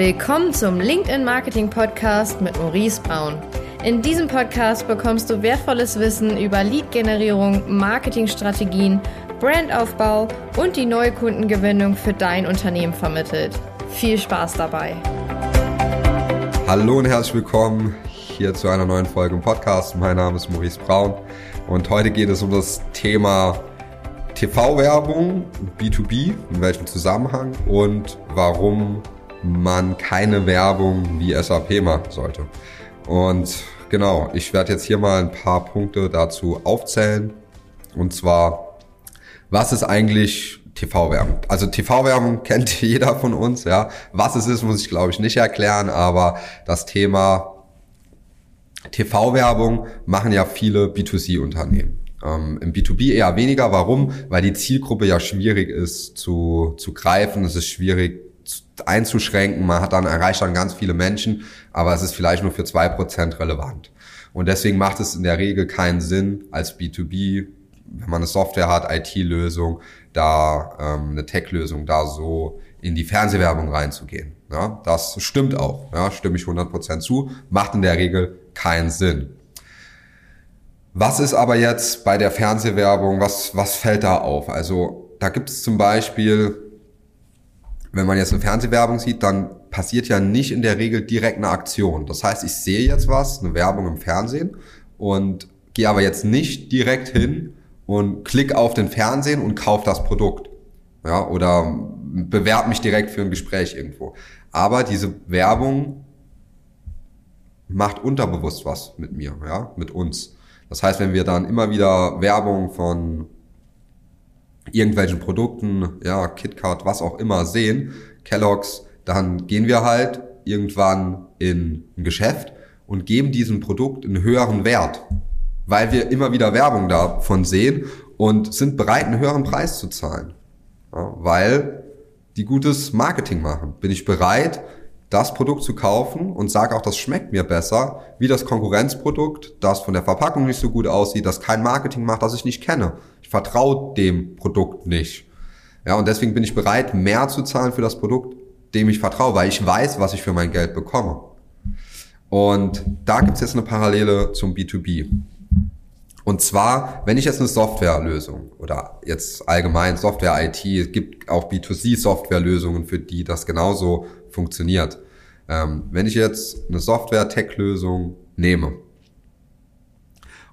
Willkommen zum LinkedIn Marketing Podcast mit Maurice Braun. In diesem Podcast bekommst du wertvolles Wissen über Lead-Generierung, Marketingstrategien, Brandaufbau und die neue Kundengewinnung für dein Unternehmen vermittelt. Viel Spaß dabei! Hallo und herzlich willkommen hier zu einer neuen Folge im Podcast. Mein Name ist Maurice Braun und heute geht es um das Thema TV-Werbung, B2B, in welchem Zusammenhang und warum man keine Werbung wie SAP machen sollte. Und genau, ich werde jetzt hier mal ein paar Punkte dazu aufzählen. Und zwar, was ist eigentlich TV-Werbung? Also TV-Werbung kennt jeder von uns, ja. Was es ist, muss ich glaube ich nicht erklären, aber das Thema TV-Werbung machen ja viele B2C-Unternehmen. Ähm, Im B2B eher weniger. Warum? Weil die Zielgruppe ja schwierig ist zu, zu greifen. Es ist schwierig einzuschränken. Man hat dann, erreicht dann ganz viele Menschen, aber es ist vielleicht nur für zwei Prozent relevant. Und deswegen macht es in der Regel keinen Sinn, als B2B, wenn man eine Software hat, IT-Lösung, da ähm, eine Tech-Lösung, da so in die Fernsehwerbung reinzugehen. Ja, das stimmt auch, ja, stimme ich 100% zu, macht in der Regel keinen Sinn. Was ist aber jetzt bei der Fernsehwerbung, was, was fällt da auf? Also da gibt es zum Beispiel wenn man jetzt eine Fernsehwerbung sieht, dann passiert ja nicht in der Regel direkt eine Aktion. Das heißt, ich sehe jetzt was, eine Werbung im Fernsehen und gehe aber jetzt nicht direkt hin und klick auf den Fernsehen und kaufe das Produkt. Ja, oder bewerb mich direkt für ein Gespräch irgendwo. Aber diese Werbung macht unterbewusst was mit mir, ja, mit uns. Das heißt, wenn wir dann immer wieder Werbung von irgendwelchen Produkten, ja, KitKat, was auch immer sehen, Kellogg's, dann gehen wir halt irgendwann in ein Geschäft und geben diesem Produkt einen höheren Wert, weil wir immer wieder Werbung davon sehen und sind bereit, einen höheren Preis zu zahlen, ja, weil die gutes Marketing machen. Bin ich bereit, das Produkt zu kaufen und sage auch, das schmeckt mir besser, wie das Konkurrenzprodukt, das von der Verpackung nicht so gut aussieht, das kein Marketing macht, das ich nicht kenne. Ich vertraue dem Produkt nicht. Ja, und deswegen bin ich bereit, mehr zu zahlen für das Produkt, dem ich vertraue, weil ich weiß, was ich für mein Geld bekomme. Und da gibt's jetzt eine Parallele zum B2B. Und zwar, wenn ich jetzt eine Softwarelösung oder jetzt allgemein Software-IT, es gibt auch B2C-Softwarelösungen, für die das genauso funktioniert. Ähm, wenn ich jetzt eine Software-Tech-Lösung nehme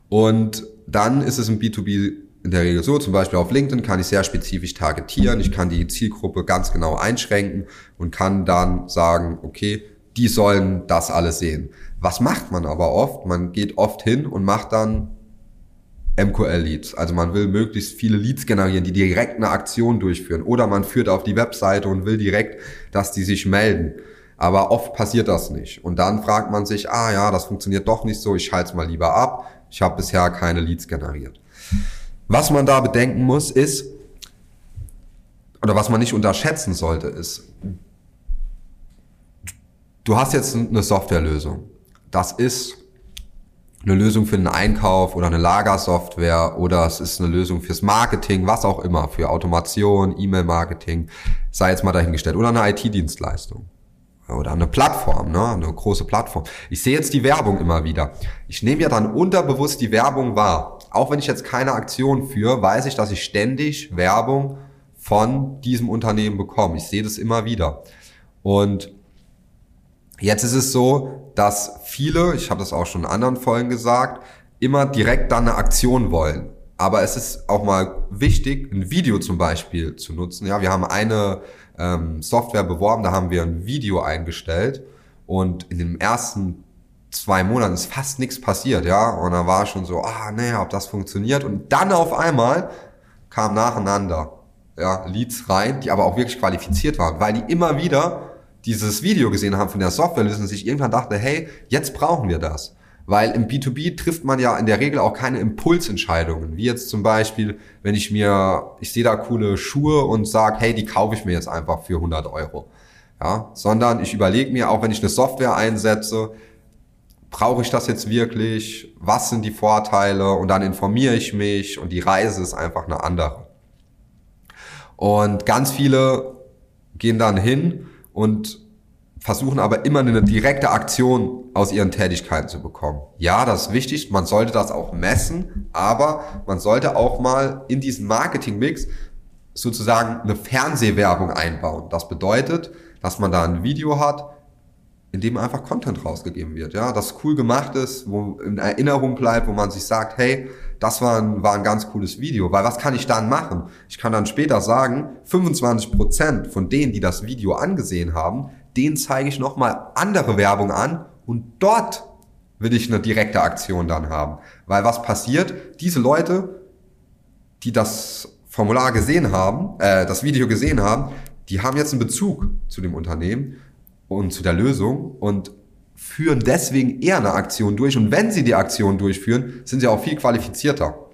und dann ist es im B2B in der Regel so, zum Beispiel auf LinkedIn kann ich sehr spezifisch targetieren, ich kann die Zielgruppe ganz genau einschränken und kann dann sagen, okay, die sollen das alles sehen. Was macht man aber oft? Man geht oft hin und macht dann MQL-Leads. Also man will möglichst viele Leads generieren, die direkt eine Aktion durchführen. Oder man führt auf die Webseite und will direkt, dass die sich melden. Aber oft passiert das nicht. Und dann fragt man sich, ah ja, das funktioniert doch nicht so, ich schalte es mal lieber ab. Ich habe bisher keine Leads generiert. Was man da bedenken muss, ist, oder was man nicht unterschätzen sollte, ist, du hast jetzt eine Softwarelösung. Das ist eine Lösung für den Einkauf oder eine Lagersoftware oder es ist eine Lösung fürs Marketing, was auch immer, für Automation, E-Mail-Marketing, sei jetzt mal dahingestellt, oder eine IT-Dienstleistung oder eine Plattform, ne, eine große Plattform. Ich sehe jetzt die Werbung immer wieder. Ich nehme ja dann unterbewusst die Werbung wahr. Auch wenn ich jetzt keine Aktion führe, weiß ich, dass ich ständig Werbung von diesem Unternehmen bekomme. Ich sehe das immer wieder. Und Jetzt ist es so, dass viele, ich habe das auch schon in anderen Folgen gesagt, immer direkt dann eine Aktion wollen. Aber es ist auch mal wichtig, ein Video zum Beispiel zu nutzen. Ja, wir haben eine ähm, Software beworben, da haben wir ein Video eingestellt und in den ersten zwei Monaten ist fast nichts passiert, ja. Und da war schon so, ah, naja, ob das funktioniert. Und dann auf einmal kam nacheinander ja, Leads rein, die aber auch wirklich qualifiziert waren, weil die immer wieder dieses Video gesehen haben von der Softwarelösung sich irgendwann dachte, hey, jetzt brauchen wir das. Weil im B2B trifft man ja in der Regel auch keine Impulsentscheidungen. Wie jetzt zum Beispiel, wenn ich mir, ich sehe da coole Schuhe und sage, hey, die kaufe ich mir jetzt einfach für 100 Euro. Ja, sondern ich überlege mir, auch wenn ich eine Software einsetze, brauche ich das jetzt wirklich? Was sind die Vorteile? Und dann informiere ich mich und die Reise ist einfach eine andere. Und ganz viele gehen dann hin und versuchen aber immer eine direkte Aktion aus ihren Tätigkeiten zu bekommen. Ja, das ist wichtig, man sollte das auch messen, aber man sollte auch mal in diesen Marketingmix sozusagen eine Fernsehwerbung einbauen. Das bedeutet, dass man da ein Video hat, in dem einfach Content rausgegeben wird, ja, das cool gemacht ist, wo in Erinnerung bleibt, wo man sich sagt, hey, das war ein, war ein ganz cooles Video, weil was kann ich dann machen? Ich kann dann später sagen, 25% von denen, die das Video angesehen haben, denen zeige ich nochmal andere Werbung an und dort will ich eine direkte Aktion dann haben. Weil was passiert? Diese Leute, die das Formular gesehen haben, äh, das Video gesehen haben, die haben jetzt einen Bezug zu dem Unternehmen und zu der Lösung und führen deswegen eher eine Aktion durch. Und wenn sie die Aktion durchführen, sind sie auch viel qualifizierter.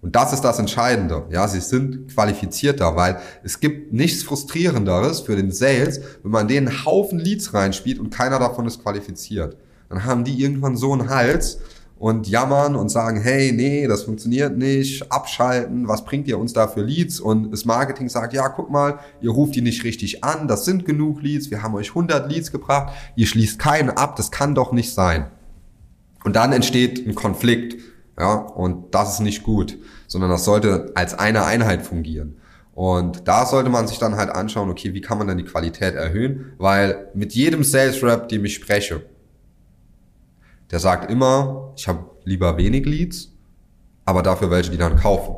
Und das ist das Entscheidende. Ja, sie sind qualifizierter, weil es gibt nichts frustrierenderes für den Sales, wenn man denen einen Haufen Leads reinspielt und keiner davon ist qualifiziert. Dann haben die irgendwann so einen Hals und jammern und sagen, hey, nee, das funktioniert nicht, abschalten, was bringt ihr uns da für Leads? Und das Marketing sagt, ja, guck mal, ihr ruft die nicht richtig an, das sind genug Leads, wir haben euch 100 Leads gebracht, ihr schließt keinen ab, das kann doch nicht sein. Und dann entsteht ein Konflikt, ja, und das ist nicht gut, sondern das sollte als eine Einheit fungieren. Und da sollte man sich dann halt anschauen, okay, wie kann man dann die Qualität erhöhen? Weil mit jedem Sales Rep, dem ich spreche, der sagt immer, ich habe lieber wenig Leads, aber dafür welche, die dann kaufen.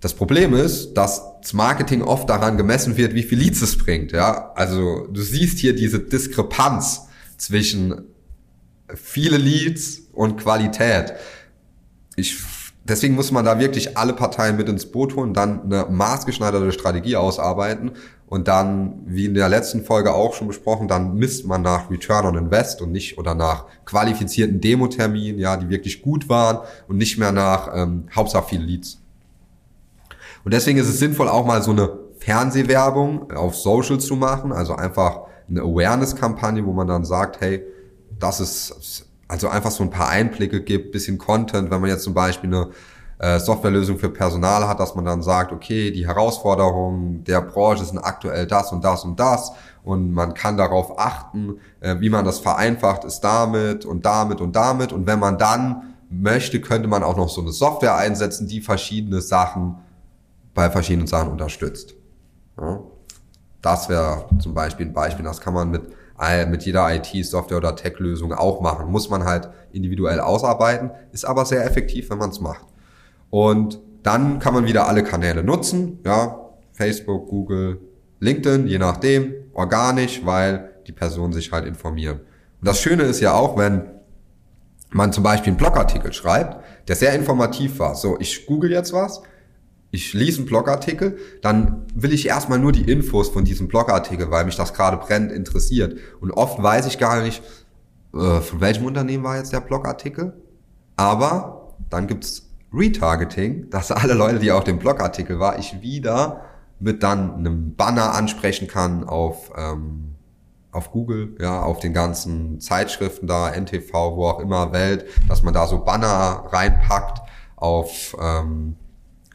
Das Problem ist, dass das Marketing oft daran gemessen wird, wie viel Leads es bringt. Ja, also du siehst hier diese Diskrepanz zwischen viele Leads und Qualität. Ich deswegen muss man da wirklich alle Parteien mit ins Boot holen, dann eine maßgeschneiderte Strategie ausarbeiten und dann, wie in der letzten Folge auch schon besprochen, dann misst man nach Return on Invest und nicht oder nach qualifizierten Demo-Terminen, ja, die wirklich gut waren und nicht mehr nach ähm, Hauptsache viele Leads. Und deswegen ist es sinnvoll, auch mal so eine Fernsehwerbung auf Social zu machen, also einfach eine Awareness-Kampagne, wo man dann sagt, hey, das ist also einfach so ein paar Einblicke gibt, bisschen Content, wenn man jetzt zum Beispiel eine äh, Softwarelösung für Personal hat, dass man dann sagt, okay, die Herausforderungen der Branche sind aktuell das und das und das und man kann darauf achten, äh, wie man das vereinfacht ist damit und damit und damit und wenn man dann möchte, könnte man auch noch so eine Software einsetzen, die verschiedene Sachen bei verschiedenen Sachen unterstützt. Ja. Das wäre zum Beispiel ein Beispiel, das kann man mit mit jeder IT-Software oder Tech-Lösung auch machen. Muss man halt individuell ausarbeiten, ist aber sehr effektiv, wenn man es macht. Und dann kann man wieder alle Kanäle nutzen, ja, Facebook, Google, LinkedIn, je nachdem, organisch, weil die Personen sich halt informieren. Und das Schöne ist ja auch, wenn man zum Beispiel einen Blogartikel schreibt, der sehr informativ war. So, ich google jetzt was, ich lese einen Blogartikel, dann will ich erstmal nur die Infos von diesem Blogartikel, weil mich das gerade brennend interessiert. Und oft weiß ich gar nicht, äh, von welchem Unternehmen war jetzt der Blogartikel. Aber dann gibt's Retargeting, dass alle Leute, die auf dem Blogartikel war, ich wieder mit dann einem Banner ansprechen kann auf, ähm, auf Google, ja, auf den ganzen Zeitschriften da, NTV, wo auch immer, Welt, dass man da so Banner reinpackt auf ähm,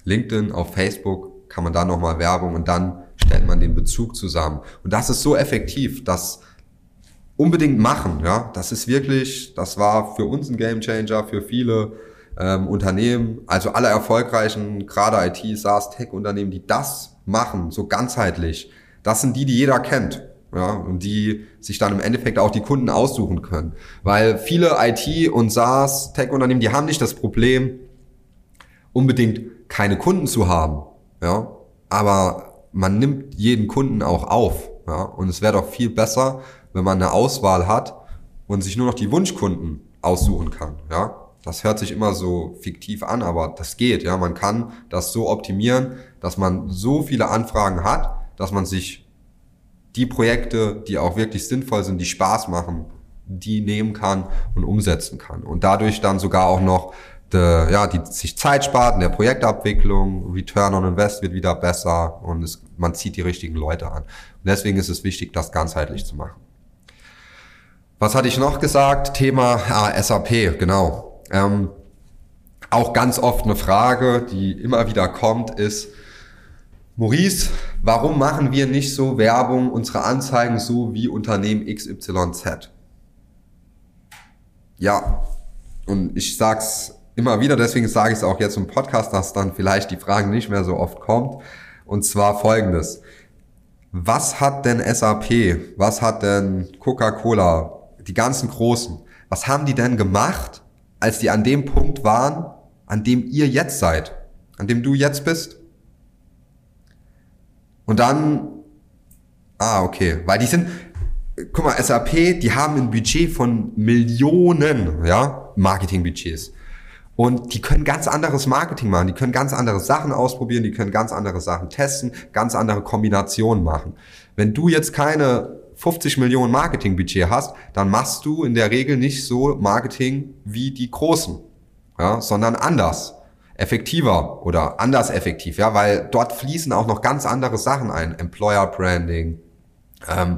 LinkedIn, auf Facebook kann man da nochmal Werbung und dann stellt man den Bezug zusammen. Und das ist so effektiv, dass unbedingt machen, ja, das ist wirklich, das war für uns ein Gamechanger, für viele ähm, Unternehmen, also alle erfolgreichen, gerade IT, SaaS, Tech-Unternehmen, die das machen, so ganzheitlich, das sind die, die jeder kennt. Ja, und die sich dann im Endeffekt auch die Kunden aussuchen können. Weil viele IT- und SaaS, Tech-Unternehmen, die haben nicht das Problem, unbedingt keine Kunden zu haben, ja, aber man nimmt jeden Kunden auch auf, ja, und es wäre doch viel besser, wenn man eine Auswahl hat und sich nur noch die Wunschkunden aussuchen kann, ja. Das hört sich immer so fiktiv an, aber das geht, ja. Man kann das so optimieren, dass man so viele Anfragen hat, dass man sich die Projekte, die auch wirklich sinnvoll sind, die Spaß machen, die nehmen kann und umsetzen kann. Und dadurch dann sogar auch noch de, ja, die sich Zeit spart in der Projektabwicklung, Return on Invest wird wieder besser und es, man zieht die richtigen Leute an. Und deswegen ist es wichtig, das ganzheitlich zu machen. Was hatte ich noch gesagt? Thema ah, SAP, genau. Ähm, auch ganz oft eine Frage, die immer wieder kommt, ist, Maurice, warum machen wir nicht so Werbung, unsere Anzeigen so wie Unternehmen XYZ? Ja, und ich sag's immer wieder, deswegen sage ich es auch jetzt im Podcast, dass dann vielleicht die Frage nicht mehr so oft kommt. Und zwar folgendes. Was hat denn SAP, was hat denn Coca-Cola, die ganzen Großen, was haben die denn gemacht, als die an dem Punkt waren, an dem ihr jetzt seid, an dem du jetzt bist? Und dann, ah, okay, weil die sind, guck mal, SAP, die haben ein Budget von Millionen, ja, Marketingbudgets. Und die können ganz anderes Marketing machen, die können ganz andere Sachen ausprobieren, die können ganz andere Sachen testen, ganz andere Kombinationen machen. Wenn du jetzt keine 50 Millionen Marketingbudget hast, dann machst du in der Regel nicht so Marketing wie die Großen, ja, sondern anders, effektiver oder anders effektiv, ja, weil dort fließen auch noch ganz andere Sachen ein, Employer Branding, ähm,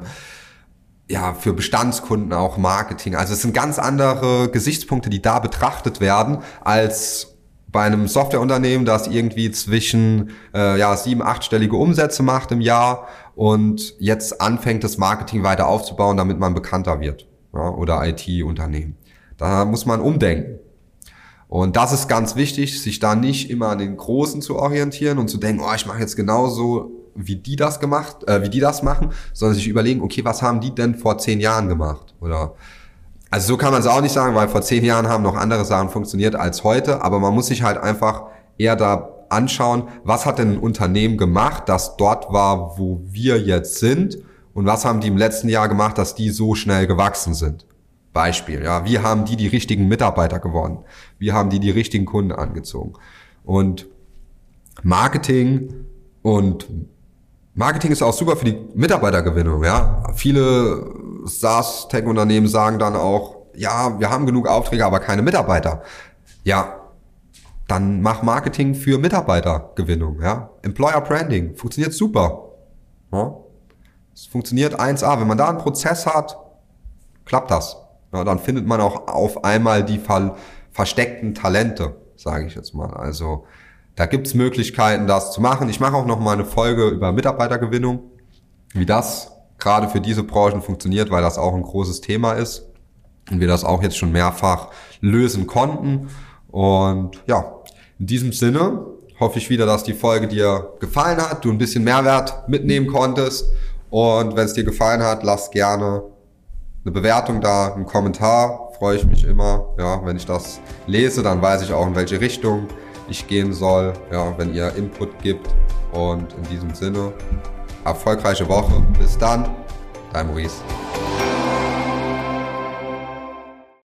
ja, für Bestandskunden auch Marketing. Also es sind ganz andere Gesichtspunkte, die da betrachtet werden, als bei einem Softwareunternehmen, das irgendwie zwischen äh, ja, sieben, achtstellige Umsätze macht im Jahr und jetzt anfängt, das Marketing weiter aufzubauen, damit man bekannter wird. Ja, oder IT-Unternehmen. Da muss man umdenken. Und das ist ganz wichtig, sich da nicht immer an den Großen zu orientieren und zu denken, oh, ich mache jetzt genauso wie die das gemacht, äh, wie die das machen, sondern sich überlegen, okay, was haben die denn vor zehn Jahren gemacht? Oder also so kann man es auch nicht sagen, weil vor zehn Jahren haben noch andere Sachen funktioniert als heute, aber man muss sich halt einfach eher da anschauen, was hat denn ein Unternehmen gemacht, das dort war, wo wir jetzt sind und was haben die im letzten Jahr gemacht, dass die so schnell gewachsen sind. Beispiel, ja, wie haben die die richtigen Mitarbeiter gewonnen? Wie haben die die richtigen Kunden angezogen? Und Marketing und Marketing ist auch super für die Mitarbeitergewinnung, ja. Viele SaaS-Tech-Unternehmen sagen dann auch, ja, wir haben genug Aufträge, aber keine Mitarbeiter. Ja, dann mach Marketing für Mitarbeitergewinnung, ja. Employer Branding funktioniert super. Ja? Es funktioniert 1A. Wenn man da einen Prozess hat, klappt das. Ja, dann findet man auch auf einmal die versteckten Talente, sage ich jetzt mal. Also da gibt's Möglichkeiten, das zu machen. Ich mache auch noch mal eine Folge über Mitarbeitergewinnung, wie das gerade für diese Branchen funktioniert, weil das auch ein großes Thema ist und wir das auch jetzt schon mehrfach lösen konnten. Und ja, in diesem Sinne hoffe ich wieder, dass die Folge dir gefallen hat, du ein bisschen Mehrwert mitnehmen konntest. Und wenn es dir gefallen hat, lass gerne eine Bewertung da, einen Kommentar. Freue ich mich immer. Ja, wenn ich das lese, dann weiß ich auch, in welche Richtung ich gehen soll, ja, wenn ihr Input gibt. Und in diesem Sinne, erfolgreiche Woche. Bis dann, dein Maurice.